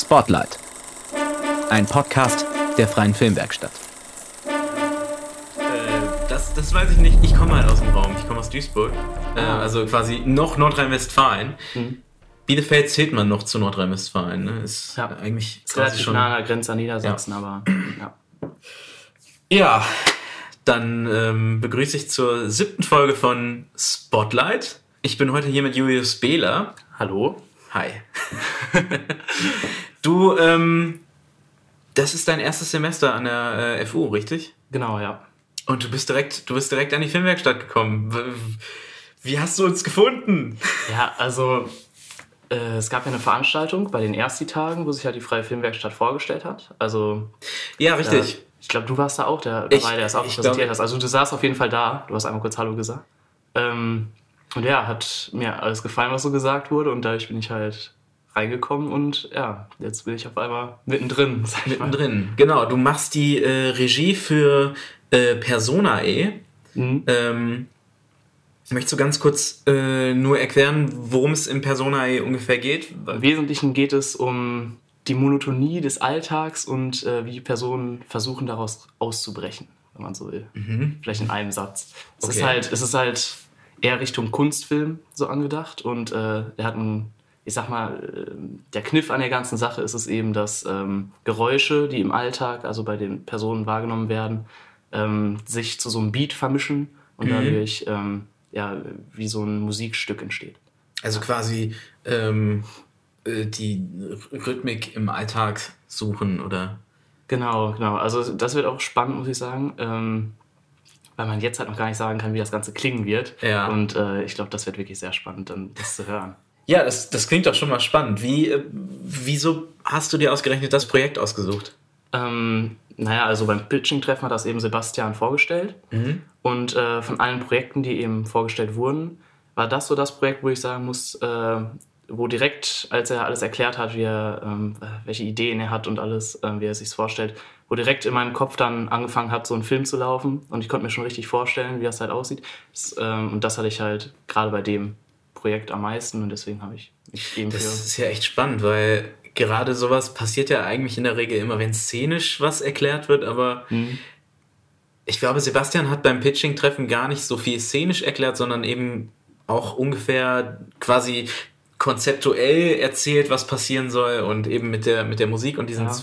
Spotlight. Ein Podcast der Freien Filmwerkstatt. Äh, das, das weiß ich nicht. Ich komme halt aus dem Raum. Ich komme aus Duisburg. Äh, also quasi noch Nordrhein-Westfalen. Mhm. Bielefeld zählt man noch zu Nordrhein-Westfalen. Ne? Ist Ja. eigentlich Ist quasi relativ schon. nah an der Grenze an Niedersachsen, aber ja. Ja, dann ähm, begrüße ich zur siebten Folge von Spotlight. Ich bin heute hier mit Julius Behler. Hallo? Hi. du, ähm, das ist dein erstes Semester an der äh, FU, richtig? Genau, ja. Und du bist direkt, du bist direkt an die Filmwerkstatt gekommen. Wie hast du uns gefunden? Ja, also äh, es gab ja eine Veranstaltung bei den Ersti-Tagen, wo sich halt die Freie Filmwerkstatt vorgestellt hat. Also Ja, äh, richtig. ich glaube, du warst da auch der, dabei, der es auch präsentiert hast. Also du saßt auf jeden Fall da. Du hast einmal kurz Hallo gesagt. Ähm, und ja, hat mir alles gefallen, was so gesagt wurde. Und dadurch bin ich halt reingekommen und ja, jetzt bin ich auf einmal mittendrin. Mittendrin. Genau, du machst die äh, Regie für äh, Personae. Mhm. Ähm, möchtest du ganz kurz äh, nur erklären, worum es in Personae ungefähr geht? Im Wesentlichen geht es um die Monotonie des Alltags und äh, wie Personen versuchen, daraus auszubrechen, wenn man so will. Vielleicht in einem Satz. Es, Okay. ist halt, es ist halt eher Richtung Kunstfilm so angedacht und äh, er hat einen, ich sag mal, äh, der Kniff an der ganzen Sache ist es eben, dass ähm, Geräusche, die im Alltag, also bei den Personen wahrgenommen werden, ähm, sich zu so einem Beat vermischen und dadurch ähm, ja, wie so ein Musikstück entsteht. Also quasi ähm, äh, die Rhythmik im Alltag suchen oder. Genau, genau. Also das wird auch spannend, muss ich sagen. Ähm, weil man jetzt halt noch gar nicht sagen kann, wie das Ganze klingen wird. Ja. Und äh, ich glaube, das wird wirklich sehr spannend, dann das zu hören. Ja, das, das klingt doch schon mal spannend. Wie, äh, wieso hast du dir ausgerechnet das Projekt ausgesucht? Ähm, naja, also beim Pitching-Treffen hat das eben Sebastian vorgestellt. Und äh, von allen Projekten, die eben vorgestellt wurden, war das so das Projekt, wo ich sagen muss, äh, wo direkt, als er alles erklärt hat, wie er, ähm, welche Ideen er hat und alles, äh, wie er sich vorstellt, wo direkt in meinem Kopf dann angefangen hat, so ein Film zu laufen. Und ich konnte mir schon richtig vorstellen, wie das halt aussieht. Das, ähm, und das hatte ich halt gerade bei dem Projekt am meisten und deswegen habe ich mich eben Das ist ja echt spannend, weil gerade sowas passiert ja eigentlich in der Regel immer, wenn szenisch was erklärt wird, aber ich glaube, Sebastian hat beim Pitching-Treffen gar nicht so viel szenisch erklärt, sondern eben auch ungefähr quasi konzeptuell erzählt, was passieren soll und eben mit der, mit der Musik und diesen. Ja.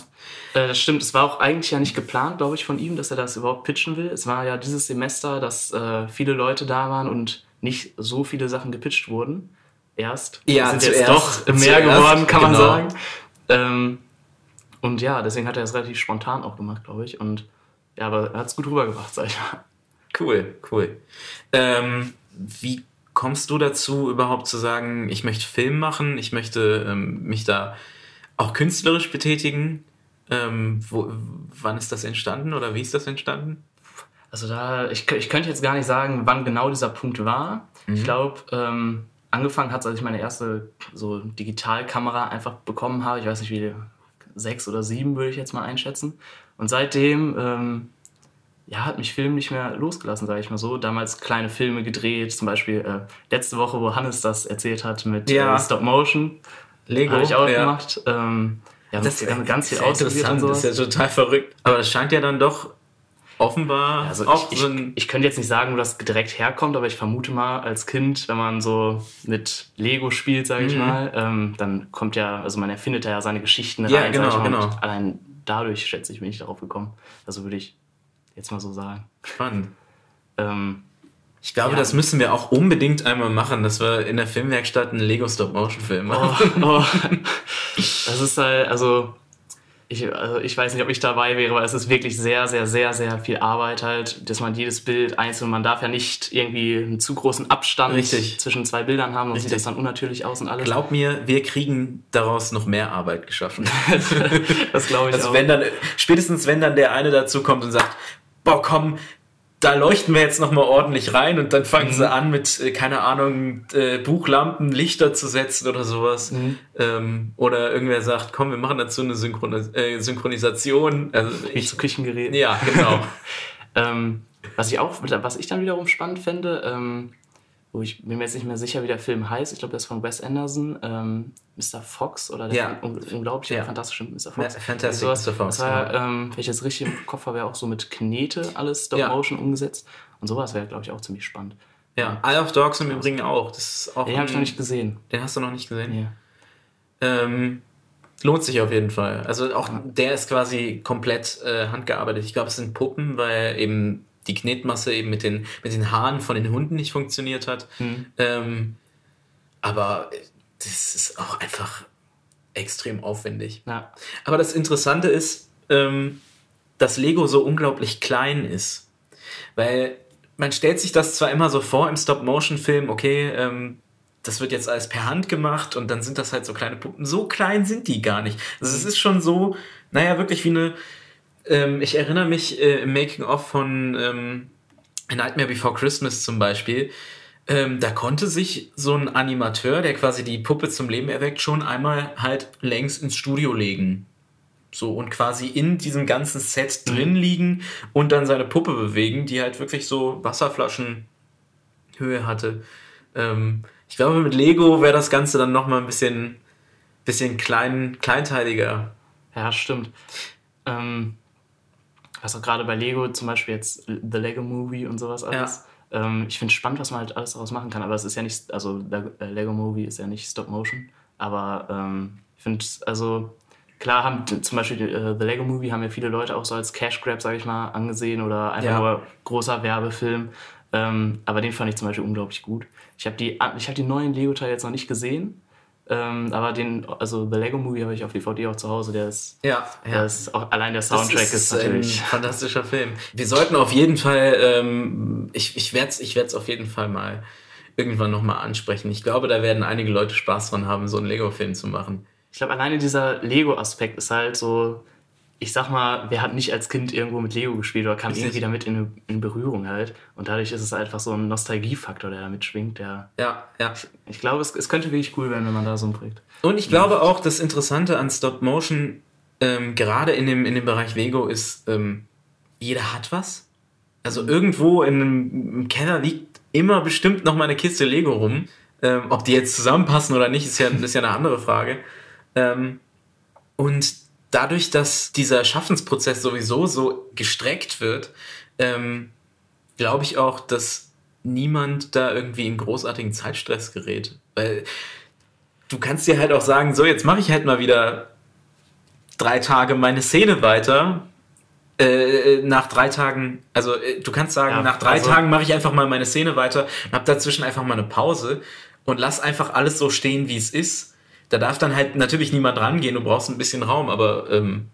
Äh, das stimmt, es war auch eigentlich ja nicht geplant, glaube ich, von ihm, dass er das überhaupt pitchen will. Es war ja dieses Semester, dass äh, viele Leute da waren und nicht so viele Sachen gepitcht wurden. Erst. Ja, sind jetzt zuerst- doch mehr zuerst, geworden, kann man genau. sagen. Ähm, und ja, deswegen hat er es relativ spontan auch gemacht, glaube ich. Und ja, aber er hat es gut rübergebracht, sag ich mal. Cool, cool. Ähm, wie kommst du dazu, überhaupt zu sagen, ich möchte Film machen, ich möchte ähm, mich da auch künstlerisch betätigen? Ähm, wo, wann ist das entstanden oder wie ist das entstanden? Also da, ich, ich könnte jetzt gar nicht sagen, wann genau dieser Punkt war. Ich glaube, ähm, angefangen hat es, als ich meine erste so Digitalkamera einfach bekommen habe. Ich weiß nicht, wie sechs oder sieben würde ich jetzt mal einschätzen. Und seitdem, ähm, ja, hat mich Film nicht mehr losgelassen, sage ich mal so. Damals kleine Filme gedreht, zum Beispiel äh, letzte Woche, wo Hannes das erzählt hat mit Ja. äh, Stop Motion. Lego, Habe ich auch ja. gemacht. Ähm, ja, Das ist ganz, viel ausprobiert und sowas. das ist ja total verrückt. Aber das scheint ja dann doch offenbar Also auch ich, so ich, ein. ich könnte jetzt nicht sagen, wo das direkt herkommt, aber ich vermute mal, als Kind, wenn man so mit Lego spielt, sage Mhm. ich mal, ähm, dann kommt ja, also man erfindet ja seine Geschichten Ja, rein. genau, ich mal, genau. Und allein dadurch, schätze ich, bin ich darauf gekommen. Also würde ich jetzt mal so sagen. Spannend. Ähm, Ich glaube, Ja. das müssen wir auch unbedingt einmal machen, dass wir in der Filmwerkstatt einen Lego Stop-Motion-Film machen. oh, oh. Das ist halt, also ich, also ich weiß nicht, ob ich dabei wäre, weil es ist wirklich sehr, sehr, sehr, sehr viel Arbeit halt, dass man jedes Bild einzeln, man darf ja nicht irgendwie einen zu großen Abstand Richtig. zwischen zwei Bildern haben, sonst sieht Richtig. das dann unnatürlich aus und alles. Glaub mir, wir kriegen daraus noch mehr Arbeit geschaffen. das glaube ich Also auch. wenn dann, spätestens wenn dann der eine dazu kommt und sagt, boah komm, da leuchten wir jetzt nochmal ordentlich rein und dann fangen sie an mit, äh, keine Ahnung, äh, Buchlampen, Lichter zu setzen oder sowas. Ähm, oder irgendwer sagt, komm, wir machen dazu eine Synchronis äh, Synchronisation. Also wie ich, zu Küchengeräten. ja, genau. Ähm, was ich auch, was ich dann wiederum spannend fände, ähm, wo ich bin mir jetzt nicht mehr sicher, wie der Film heißt. Ich glaube, der ist von Wes Anderson, ähm, Mr. Fox oder der Ja. un unglaubliche, Ja. fantastische Mr. Ja, Fox. Fantastic Sowas. Mr. Fox, Das war, ähm, wenn ich jetzt richtig im Kopf habe, ja auch so mit Knete alles Stop Ja. Motion umgesetzt. Und sowas wäre, glaube ich, auch ziemlich spannend. Ja, Isle of Dogs im Übrigen auch. Das ist auch Den habe ich noch nicht gesehen. Den hast du noch nicht gesehen? Nee. Ähm, lohnt sich auf jeden Fall. Also auch der ist quasi komplett äh, handgearbeitet. Ich glaube, es sind Puppen, weil eben die Knetmasse eben mit den, mit den Haaren von den Hunden nicht funktioniert hat. Ähm, aber das ist auch einfach extrem aufwendig. Ja. Aber das Interessante ist, ähm, dass Lego so unglaublich klein ist. Weil man stellt sich das zwar immer so vor im Stop-Motion-Film, okay, ähm, das wird jetzt alles per Hand gemacht und dann sind das halt so kleine Puppen. So klein sind die gar nicht. Also es ist schon so, naja, wirklich wie eine. Ähm, ich erinnere mich äh, im Making-of von ähm, A Nightmare Before Christmas zum Beispiel. Ähm, da konnte sich so ein Animateur, der quasi die Puppe zum Leben erweckt, schon einmal halt längs ins Studio legen. So und quasi in diesem ganzen Set drin liegen und dann seine Puppe bewegen, die halt wirklich so Wasserflaschenhöhe hatte. Ähm, ich glaube, mit Lego wäre das Ganze dann nochmal ein bisschen, bisschen klein, kleinteiliger. Ja, stimmt. Ähm, auch gerade bei Lego, zum Beispiel jetzt The Lego Movie und sowas alles. Ähm, ich finde spannend, was man halt alles daraus machen kann, aber es ist ja nicht, also Le- äh, Lego Movie ist ja nicht Stop Motion, aber ähm, ich finde, also klar haben zum Beispiel äh, The Lego Movie haben ja viele Leute auch so als Cash Grab, sage ich mal, angesehen oder einfach Ja. nur großer Werbefilm. Ähm, aber den fand ich zum Beispiel unglaublich gut. Ich habe die, ich hab die neuen Lego-Teile jetzt noch nicht gesehen, ähm, aber den, also The Lego Movie habe ich auf DVD auch zu Hause, der ist Ja, ja. ist auch, allein der Soundtrack das ist, ein natürlich. fantastischer Film. Wir sollten auf jeden Fall, ähm, ich, ich werde es ich werd's auf jeden Fall mal irgendwann nochmal ansprechen. Ich glaube, da werden einige Leute Spaß dran haben, so einen Lego-Film zu machen. Ich glaube, alleine dieser Lego-Aspekt ist halt so, ich sag mal, wer hat nicht als Kind irgendwo mit Lego gespielt oder kam Richtig. irgendwie damit in, in Berührung halt. Und dadurch ist es einfach so ein Nostalgiefaktor, der da mitschwingt. Der, Ja, ja. ich glaube, es, es könnte wirklich cool werden, wenn man da so ein Projekt. Und ich glaube auch, das Interessante an Stop Motion, ähm, gerade in dem, in dem Bereich Lego, ist, ähm, jeder hat was. Also irgendwo in einem im Keller liegt immer bestimmt noch mal eine Kiste Lego rum. Ähm, ob die jetzt zusammenpassen oder nicht, ist ja, ist ja eine andere Frage. Ähm, und dadurch, dass dieser Schaffensprozess sowieso so gestreckt wird, ähm, glaube ich auch, dass niemand da irgendwie in großartigen Zeitstress gerät. Weil du kannst dir halt auch sagen, so, jetzt mache ich halt mal wieder drei Tage meine Szene weiter. Äh, nach drei Tagen, also äh, du kannst sagen, Ja, nach drei also- Tagen mache ich einfach mal meine Szene weiter und hab dazwischen einfach mal eine Pause und lass einfach alles so stehen, wie es ist. Da darf dann halt natürlich niemand rangehen, du brauchst ein bisschen Raum, aber ähm,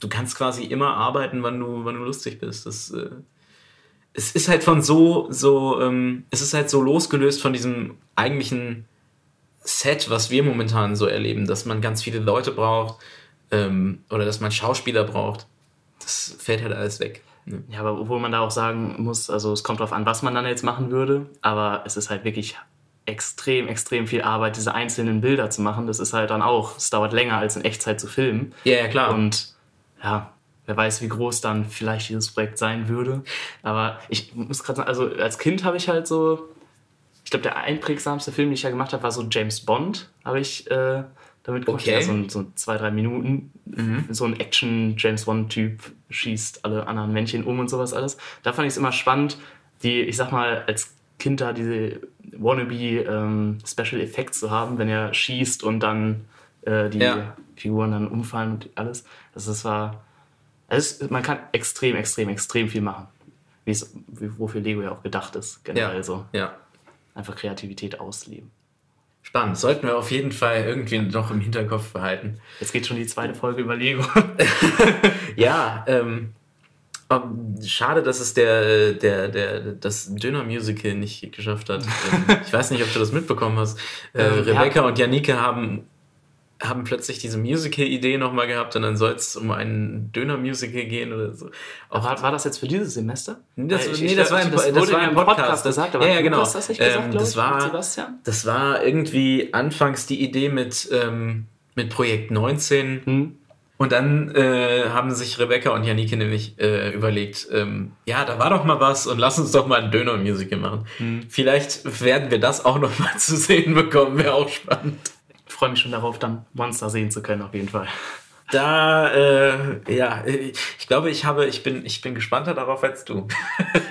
du kannst quasi immer arbeiten, wann du, wann du lustig bist. Das, äh, es ist halt von so, so, ähm, es ist halt so losgelöst von diesem eigentlichen Set, was wir momentan so erleben, dass man ganz viele Leute braucht ähm, oder dass man Schauspieler braucht. Das fällt halt alles weg. Ne? Ja, aber obwohl man da auch sagen muss, also es kommt drauf an, was man dann jetzt machen würde, aber es ist halt wirklich extrem, extrem viel Arbeit, diese einzelnen Bilder zu machen. Das ist halt dann auch, es dauert länger als in Echtzeit zu filmen. Ja, ja, klar. Und ja, wer weiß, wie groß dann vielleicht dieses Projekt sein würde. Aber ich muss gerade sagen, also als Kind habe ich halt so, ich glaube, der einprägsamste Film, den ich ja gemacht habe, war so James Bond, habe ich äh, damit gemacht. Okay. Ja, so, so zwei, drei Minuten. So ein Action-James Bond-Typ schießt alle anderen Männchen um und sowas alles. Da fand ich es immer spannend, die, ich sag mal, als Kind da diese wannabe ähm, Special Effects zu haben, wenn er schießt und dann äh, die Ja. Figuren dann umfallen und alles. Das, das war. Es ist, man kann extrem, extrem, extrem viel machen. Wie es, wie- wofür Lego ja auch gedacht ist, generell ja. so. ja. Einfach Kreativität ausleben. Spannend. Sollten wir auf jeden Fall irgendwie noch im Hinterkopf behalten. Jetzt geht schon die zweite Folge über Lego. Ja, ähm, schade, dass es der, der, der, das Döner-Musical nicht geschafft hat. Ähm, ich weiß nicht, ob du das mitbekommen hast. Äh, Ähm, Rebecca ja. und Janike haben, haben plötzlich diese Musical-Idee nochmal gehabt und dann soll es um ein Döner-Musical gehen oder so. Auch war, war das jetzt für dieses Semester? Das, Weil ich- nee, ich- das war, im, das das wurde war im Podcast. Podcast gesagt, aber ja, ja, du genau. hast das nicht gesagt, ähm, das, ich, war, Sebastian? das war irgendwie anfangs die Idee mit, ähm, mit Projekt 19. Hm? Und dann äh, haben sich Rebecca und Janike nämlich äh, überlegt, ähm, ja, da war doch mal was und lass uns doch mal ein Döner-Musical machen. Mhm. Vielleicht werden wir das auch noch mal zu sehen bekommen, wäre auch spannend. Ich freue mich schon darauf, dann Monster sehen zu können, auf jeden Fall. Da, äh, ja, ich glaube, ich habe, ich bin, ich bin gespannter darauf als du.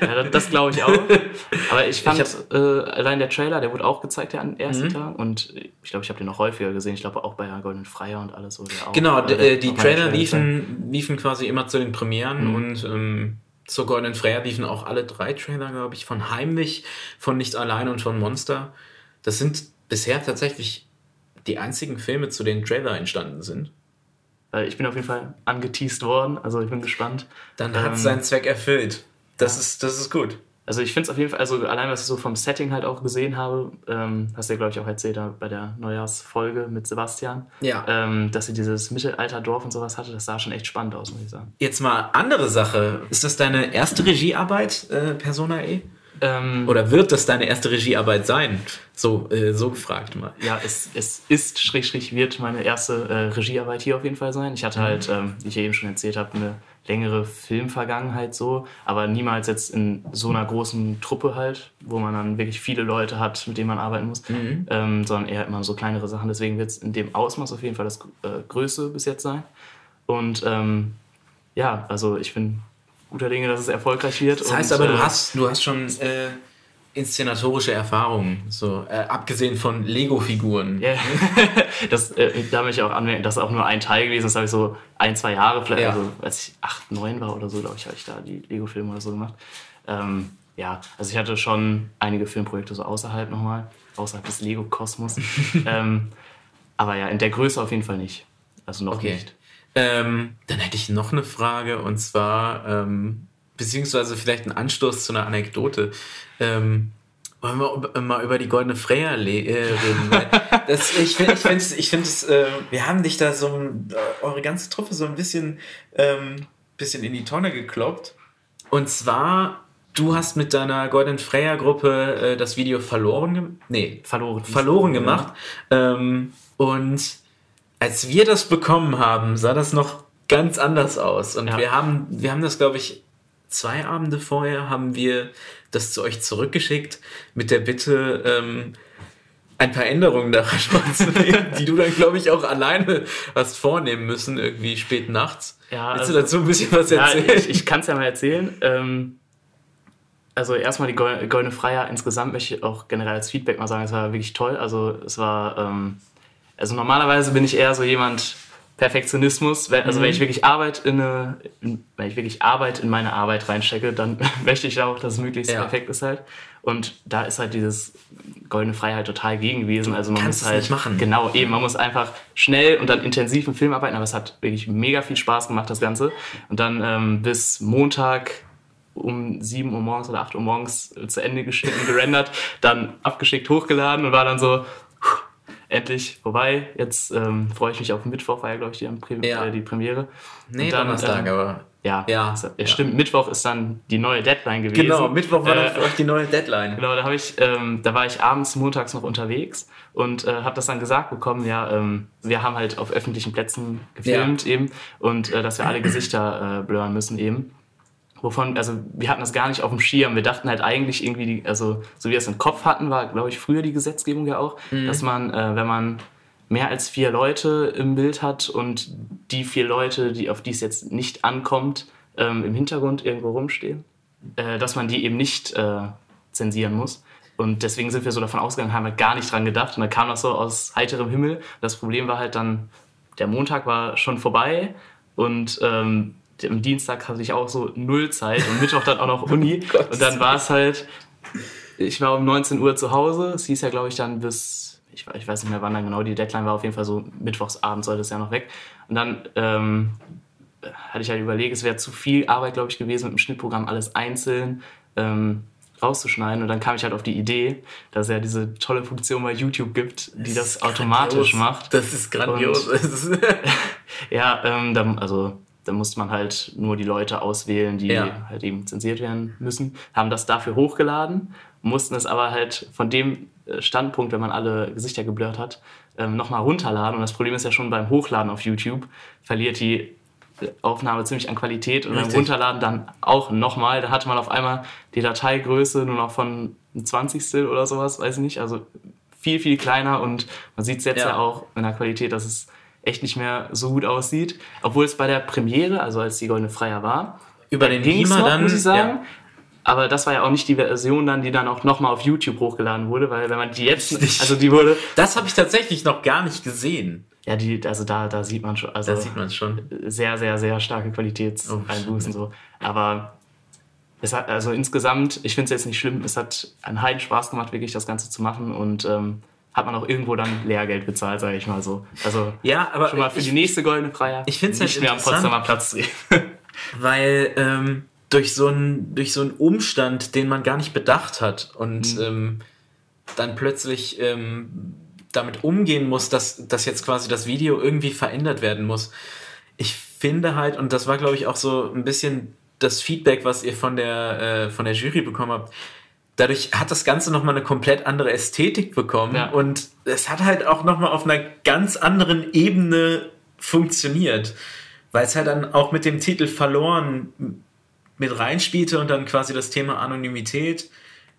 Ja, das, glaube ich auch. Aber ich fand, äh, allein der Trailer, der wurde auch gezeigt ja an den ersten Tag. Und ich glaube, ich habe den noch häufiger gesehen. Ich glaube auch bei Golden Freier und alles. So, der Genau, äh, die Trailer liefen, liefen quasi immer zu den Premieren Mhm. und ähm, zur Golden Freya liefen auch alle drei Trailer, glaube ich, von Heimlich, von Nicht Allein und von Monster. Das sind bisher tatsächlich die einzigen Filme, zu denen Trailer entstanden sind. Äh, Ich bin auf jeden Fall angeteased worden. Also ich bin gespannt. Dann hat es Ähm, seinen Zweck erfüllt. Das, ist, das ist gut. Also ich finde es auf jeden Fall, also allein was ich so vom Setting halt auch gesehen habe, ähm, hast du ja glaube ich auch erzählt bei der Neujahrsfolge mit Sebastian, Ja. ähm, dass sie dieses Mittelalterdorf und sowas hatte, das sah schon echt spannend aus, muss ich sagen. Jetzt mal andere Sache. Ist das deine erste Regiearbeit, äh, Persona E? Ähm, Oder wird das deine erste Regiearbeit sein? So, äh, so gefragt mal. ja, es, es ist, Strich, Strich, wird meine erste äh, Regiearbeit hier auf jeden Fall sein. Ich hatte halt, ähm, wie ich ja eben schon erzählt habe, eine längere Filmvergangenheit so, aber niemals jetzt in so einer großen Truppe halt, wo man dann wirklich viele Leute hat, mit denen man arbeiten muss, ähm, sondern eher immer so kleinere Sachen. Deswegen wird es in dem Ausmaß auf jeden Fall das äh, Größte bis jetzt sein. Und ähm, ja, also ich bin guter Dinge, dass es erfolgreich wird. Das heißt und, aber, du äh, hast, du hast schon äh, inszenatorische Erfahrungen, so äh, abgesehen von Lego-Figuren. Ja, das, äh, da möchte ich auch anmerken, das ist auch nur ein Teil gewesen. Das habe ich so ein, zwei Jahre, vielleicht, Ja. also als ich acht, neun war oder so, glaube ich, habe ich da die Lego-Filme oder so gemacht. Ähm, ja, also ich hatte schon einige Filmprojekte so außerhalb nochmal, außerhalb des Lego-Kosmos. ähm, aber ja, in der Größe auf jeden Fall nicht. Also noch Okay. nicht. Ähm, dann hätte ich noch eine Frage und zwar, ähm, beziehungsweise vielleicht ein Anstoß zu einer Anekdote. Ähm, wollen wir über- mal über die Goldene Freya äh, reden? Weil das, ich finde, ich finde, ich finde es, äh, wir haben dich da so, äh, eure ganze Truppe so ein bisschen, ähm, bisschen in die Tonne gekloppt. Und zwar, du hast mit deiner Goldenen Freya-Gruppe äh, das Video verloren, nee, Verloren. verloren gemacht. Ähm, und als wir das bekommen haben, sah das noch ganz anders aus. Und Ja. wir haben, wir haben das, glaube ich, zwei Abende vorher haben wir das zu euch zurückgeschickt mit der Bitte, ähm, ein paar Änderungen daran vorzunehmen, die du dann, glaube ich, auch alleine hast vornehmen müssen, irgendwie spät nachts. Ja, Willst also- du dazu ein bisschen was Ja, erzählen? ich, ich kann es ja mal erzählen. Ähm, also erstmal die Gol- Goldene Freier insgesamt möchte ich auch generell als Feedback mal sagen, es war wirklich toll. Also es war, ähm, also normalerweise bin ich eher so jemand Perfektionismus. Wenn, also wenn ich wirklich Arbeit in eine, in, wenn ich wirklich Arbeit in meine Arbeit reinstecke, dann möchte ich auch, dass es möglichst Ja. perfekt ist halt. Und da ist halt dieses Goldene Freiheit total gegen gewesen. Also man kannst muss halt machen. Genau, eben. Man muss einfach schnell und dann intensiv im Film arbeiten, aber es hat wirklich mega viel Spaß gemacht, das Ganze. Und dann ähm, bis Montag um 7 Uhr morgens oder 8 Uhr morgens zu Ende geschnitten, gerendert, dann abgeschickt, hochgeladen und war dann so, endlich vorbei. Jetzt ähm, freue ich mich auf Mittwoch, war ja, glaube ich, die, Pre Ja. äh, die Premiere. nee, dann, Donnerstag, ähm, aber. Ja, Ja, es- ja. stimmt. Mittwoch ist dann die neue Deadline gewesen. Genau, Mittwoch war Äh, dann für euch die neue Deadline. Genau, da habe ich, ähm, da war ich abends, montags noch unterwegs und äh, habe das dann gesagt bekommen, ja, ähm, wir haben halt auf öffentlichen Plätzen gefilmt eben und äh, dass wir alle Gesichter äh, blurren müssen eben. Wovon, also wir hatten das gar nicht auf dem Schirm. Wir dachten halt eigentlich irgendwie, die, also so wie wir es im Kopf hatten, war, glaube ich, früher die Gesetzgebung ja auch, dass man, äh, wenn man mehr als vier Leute im Bild hat und die vier Leute, die, auf die es jetzt nicht ankommt, ähm, im Hintergrund irgendwo rumstehen, äh, dass man die eben nicht äh, zensieren muss. Und deswegen sind wir so davon ausgegangen, haben wir gar nicht dran gedacht. Und dann kam das so aus heiterem Himmel. Das Problem war halt dann, der Montag war schon vorbei und ähm, am Dienstag hatte ich auch so null Zeit und Mittwoch dann auch noch Uni. und dann war es halt, ich war um 19 Uhr zu Hause. Es hieß ja, glaube ich, dann bis, ich, ich weiß nicht mehr, wann dann genau die Deadline war. Auf jeden Fall so mittwochsabend sollte es ja noch weg. Und dann ähm, hatte ich halt überlegt, es wäre zu viel Arbeit, glaube ich, gewesen, mit dem Schnittprogramm alles einzeln ähm, rauszuschneiden. Und dann kam ich halt auf die Idee, dass es ja diese tolle Funktion bei YouTube gibt, die das, automatisch Grandios. macht. Das ist grandios. Das Ja, ähm, da, also da musste man halt nur die Leute auswählen, die Ja. halt eben zensiert werden müssen, haben das dafür hochgeladen, mussten es aber halt von dem äh, Standpunkt, wenn man alle Gesichter geblurrt hat, ähm, nochmal runterladen. Und das Problem ist ja schon beim Hochladen auf YouTube, verliert die Aufnahme ziemlich an Qualität und Richtig. beim Runterladen dann auch nochmal. Da hatte man auf einmal die Dateigröße nur noch von ein Zwanzigstel oder sowas, weiß ich nicht. Also viel, viel kleiner und man sieht es jetzt ja. Ja. auch in der Qualität, dass es echt nicht mehr so gut aussieht. Obwohl es bei der Premiere, also als die Goldene Freier war, Über den ging's Beamer noch, dann. muss ich sagen. Ja. Aber das war ja auch nicht die Version dann, die dann auch nochmal auf YouTube hochgeladen wurde, weil wenn man die jetzt, also die wurde, Das habe ich tatsächlich noch gar nicht gesehen. ja, die, also da, da sieht man schon, also Da sieht man es schon. sehr, sehr, sehr starke Qualitätseinbußen so. Aber es hat, also insgesamt, ich finde es jetzt nicht schlimm, es hat einen Heiden Spaß gemacht, wirklich das Ganze zu machen und ähm, hat man auch irgendwo dann Lehrgeld bezahlt, sage ich mal so. Also Ja, aber schon mal für ich- die nächste Goldene Freier. ich find's halt nicht mehr am. Potsdamer Platz drehen. weil ähm, durch so einen durch so einen Umstand, den man gar nicht bedacht hat und Mhm. ähm, dann plötzlich ähm, damit umgehen muss, dass, dass jetzt quasi das Video irgendwie verändert werden muss. Ich finde halt, und das war glaube ich auch so ein bisschen das Feedback, was ihr von der, äh, von der Jury bekommen habt, dadurch hat das Ganze nochmal eine komplett andere Ästhetik bekommen Ja. und es hat halt auch nochmal auf einer ganz anderen Ebene funktioniert, weil es halt dann auch mit dem Titel verloren mit reinspielte und dann quasi das Thema Anonymität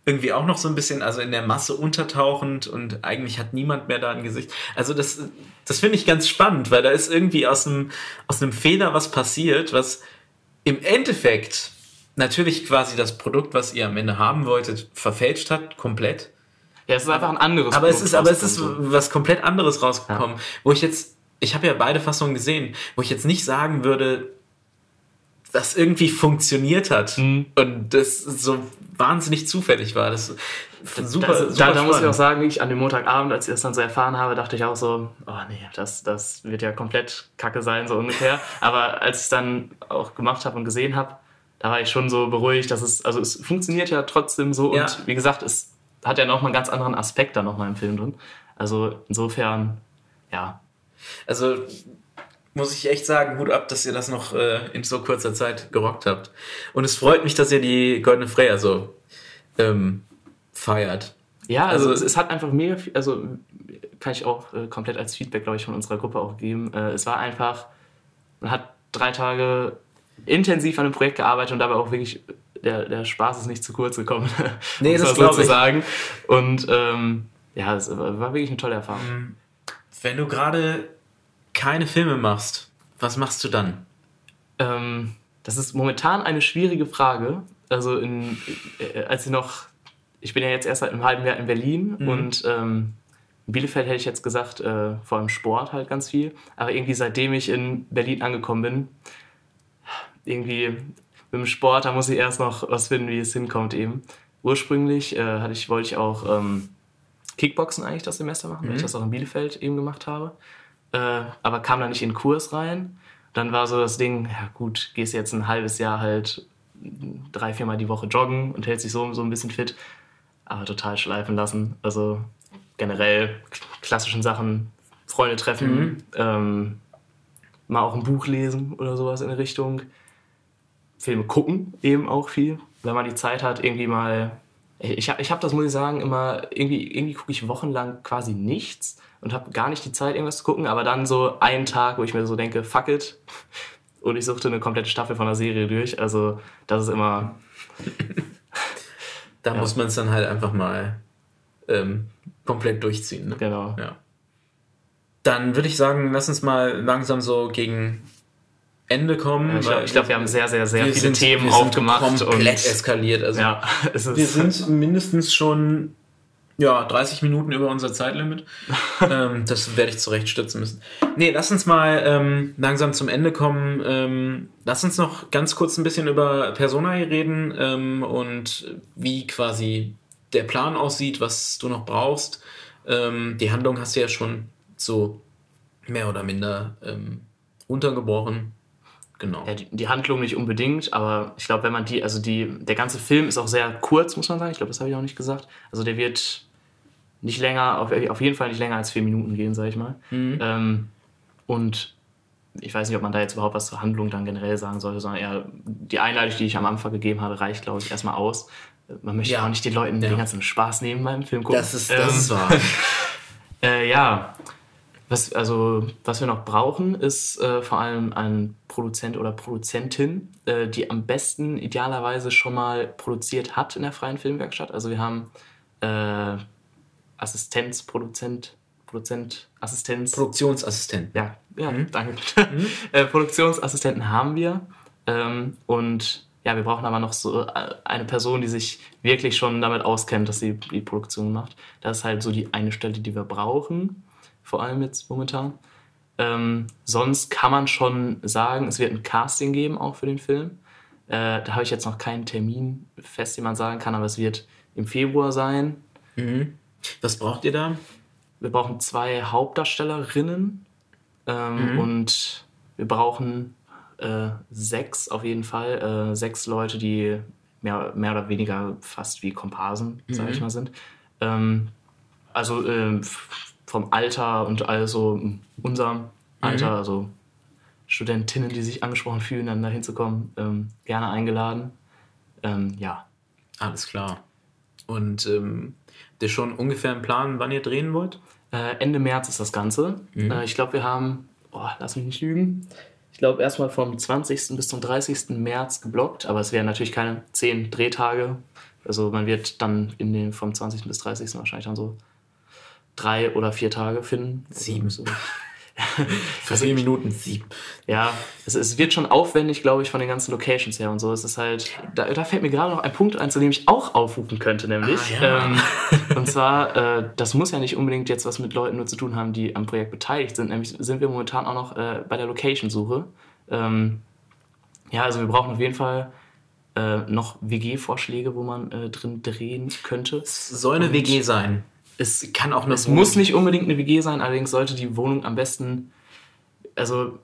irgendwie auch noch so ein bisschen, also in der Masse untertauchend und eigentlich hat niemand mehr da ein Gesicht. Also das, das finde ich ganz spannend, weil da ist irgendwie aus einem, aus einem Fehler was passiert, was im Endeffekt natürlich quasi das Produkt, was ihr am Ende haben wolltet, verfälscht hat, komplett. Ja, es ist einfach ein anderes Aber es Produkt ist, aber es ist was komplett anderes rausgekommen, wo ich jetzt, ich habe ja beide Fassungen gesehen, wo ich jetzt nicht sagen würde, dass irgendwie funktioniert hat Mhm. und das so wahnsinnig zufällig war. Das super, das, super da, da muss ich auch sagen, ich an dem Montagabend, als ich das dann so erfahren habe, dachte ich auch so, oh nee, das, das wird ja komplett kacke sein, so ungefähr. Aber als ich es dann auch gemacht habe und gesehen habe, da war ich schon so beruhigt, dass es, also es funktioniert ja trotzdem so Ja. und wie gesagt, es hat ja nochmal einen ganz anderen Aspekt da nochmal im Film drin. Also insofern, ja, Also muss ich echt sagen, Hut ab, dass ihr das noch äh, in so kurzer Zeit gerockt habt. Und es freut mich, dass ihr die Goldene Freya so ähm, feiert. Ja, also, Also- es, es hat einfach mega viel, also kann ich auch äh, komplett als Feedback, glaube ich, von unserer Gruppe auch geben. Äh, es war einfach, man hat drei Tage intensiv an dem Projekt gearbeitet und dabei auch wirklich, der, der Spaß ist nicht zu kurz gekommen. Nee, das mal so glaub zu ich. sagen. Und ähm, ja, es war wirklich eine tolle Erfahrung. Wenn du gerade keine Filme machst, was machst du dann? Ähm, das ist momentan eine schwierige Frage. Also in, äh, als ich noch, ich bin ja jetzt erst seit einem halben Jahr in Berlin Mhm. und und ähm, in Bielefeld hätte ich jetzt gesagt, äh, vor allem Sport halt ganz viel. Aber irgendwie seitdem ich in Berlin angekommen bin, irgendwie mit dem Sport, da muss ich erst noch was finden, wie es hinkommt eben. Ursprünglich äh, hatte ich, wollte ich auch ähm, Kickboxen eigentlich das Semester machen, weil ich das auch in Bielefeld eben gemacht habe. Äh, aber kam da nicht in den Kurs rein. Dann war so das Ding, ja gut, gehst jetzt ein halbes Jahr halt drei, viermal die Woche joggen und hältst dich so, so ein bisschen fit, aber total schleifen lassen. Also generell klassischen Sachen, Freunde treffen, ähm, mal auch ein Buch lesen oder sowas in der Richtung. Filme gucken eben auch viel, wenn man die Zeit hat, irgendwie mal. Ich habe ich hab das, muss ich sagen, immer, irgendwie, irgendwie gucke ich wochenlang quasi nichts und habe gar nicht die Zeit, irgendwas zu gucken, aber dann so einen Tag, wo ich mir so denke, fuck it. Und ich suchte eine komplette Staffel von der Serie durch. Also, das ist immer. Da muss man es dann halt einfach mal ähm, komplett durchziehen. Ne? Genau. Ja. Dann würde ich sagen, lass uns mal langsam so gegen Ende kommen. Ich glaube, glaub, wir haben sehr, sehr, sehr viele sind- Themen wir sind aufgemacht. Komplett und eskaliert. Also ja, wir sind mindestens schon ja, 30 Minuten über unser Zeitlimit. ähm, das werde ich zurechtstützen müssen. Nee, lass uns mal ähm, langsam zum Ende kommen. Ähm, lass uns noch ganz kurz ein bisschen über Personae reden ähm, und wie quasi der Plan aussieht, was du noch brauchst. Ähm, die Handlung hast du ja schon so mehr oder minder ähm, untergebrochen. Genau. Ja, die, die Handlung nicht unbedingt, aber ich glaube, wenn man die, also die, der ganze Film ist auch sehr kurz, muss man sagen. Ich glaube, das habe ich auch nicht gesagt. Also der wird nicht länger, auf, auf jeden Fall nicht länger als vier Minuten gehen, sage ich mal. Ähm, und ich weiß nicht, ob man da jetzt überhaupt was zur Handlung dann generell sagen sollte, sondern eher die Einleitung, die ich am Anfang gegeben habe, reicht, glaube ich, erstmal aus. Man möchte Ja. auch nicht den Leuten Ja. den ganzen Spaß nehmen beim Film gucken. Das ist, das ist wahr. Äh, ja, Was, also, was wir noch brauchen, ist äh, vor allem ein Produzent oder Produzentin, äh, die am besten idealerweise schon mal produziert hat in der freien Filmwerkstatt. Also wir haben äh, Assistenz, Produzent, Produzent, Assistenz. Produktionsassistent. Ja, ja, danke. äh, Produktionsassistenten haben wir. Ähm, und ja, wir brauchen aber noch so äh, eine Person, die sich wirklich schon damit auskennt, dass sie die Produktion macht. Das ist halt so die eine Stelle, die wir brauchen, vor allem jetzt momentan. Ähm, sonst kann man schon sagen, es wird ein Casting geben, auch für den Film. Äh, da habe ich jetzt noch keinen Termin fest, den man sagen kann, aber es wird im Februar sein. Was braucht ihr da? Wir brauchen zwei Hauptdarstellerinnen ähm, und wir brauchen äh, sechs auf jeden Fall. Äh, sechs Leute, die mehr, mehr oder weniger fast wie Komparsen, sag ich mal, sind. Ähm, also f- vom Alter und also unserem Alter, also Studentinnen, die sich angesprochen fühlen, dann da hinzukommen, ähm, gerne eingeladen. Ähm, ja, Alles klar. Und ähm, habt ihr schon ungefähr einen Plan, wann ihr drehen wollt? Äh, Ende März ist das Ganze. Äh, ich glaube, wir haben, oh, lass mich nicht lügen, ich glaube erstmal vom 20. bis zum 30. März geblockt, aber es wären natürlich keine zehn Drehtage. Also man wird dann in den vom 20. bis 30. wahrscheinlich dann so drei oder vier Tage finden. Sieben. So. Für vier Minuten sieben. Ja, es, es wird schon aufwendig, glaube ich, von den ganzen Locations her und so. Es ist halt, da, da fällt mir gerade noch ein Punkt ein, zu dem ich auch aufrufen könnte, nämlich. Ah, ja. ähm, und zwar, äh, das muss ja nicht unbedingt jetzt was mit Leuten nur zu tun haben, die am Projekt beteiligt sind. Nämlich sind wir momentan auch noch äh, bei der Location-Suche. Ähm, ja, also wir brauchen auf jeden Fall äh, noch WG-Vorschläge, wo man äh, drin drehen könnte. Soll eine Und WG sein. Es Kann auch eine es muss nicht unbedingt eine WG sein, allerdings sollte die Wohnung am besten, also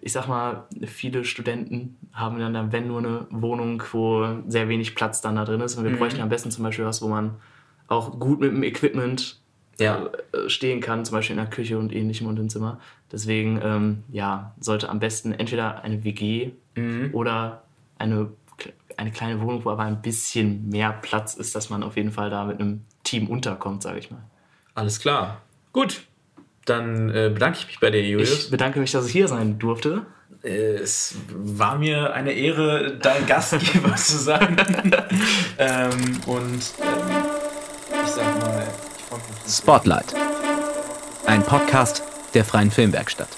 ich sag mal, viele Studenten haben dann, dann wenn nur eine Wohnung, wo sehr wenig Platz dann da drin ist. Und wir bräuchten am besten zum Beispiel was, wo man auch gut mit dem Equipment Ja. äh, stehen kann, zum Beispiel in der Küche und ähnlichem und im Zimmer. Deswegen, ähm, ja, sollte am besten entweder eine WG oder eine, eine kleine Wohnung, wo aber ein bisschen mehr Platz ist, dass man auf jeden Fall da mit einem Team unterkommt, sage ich mal. Alles klar. Gut. Dann äh, bedanke ich mich bei dir, Julius. Ich bedanke mich, dass ich hier sein durfte. Äh, es war mir eine Ehre, dein Gastgeber zu sein. ähm, und ähm, ich sag mal, ich freue mich. Spotlight. Ein Podcast der Freien Filmwerkstatt.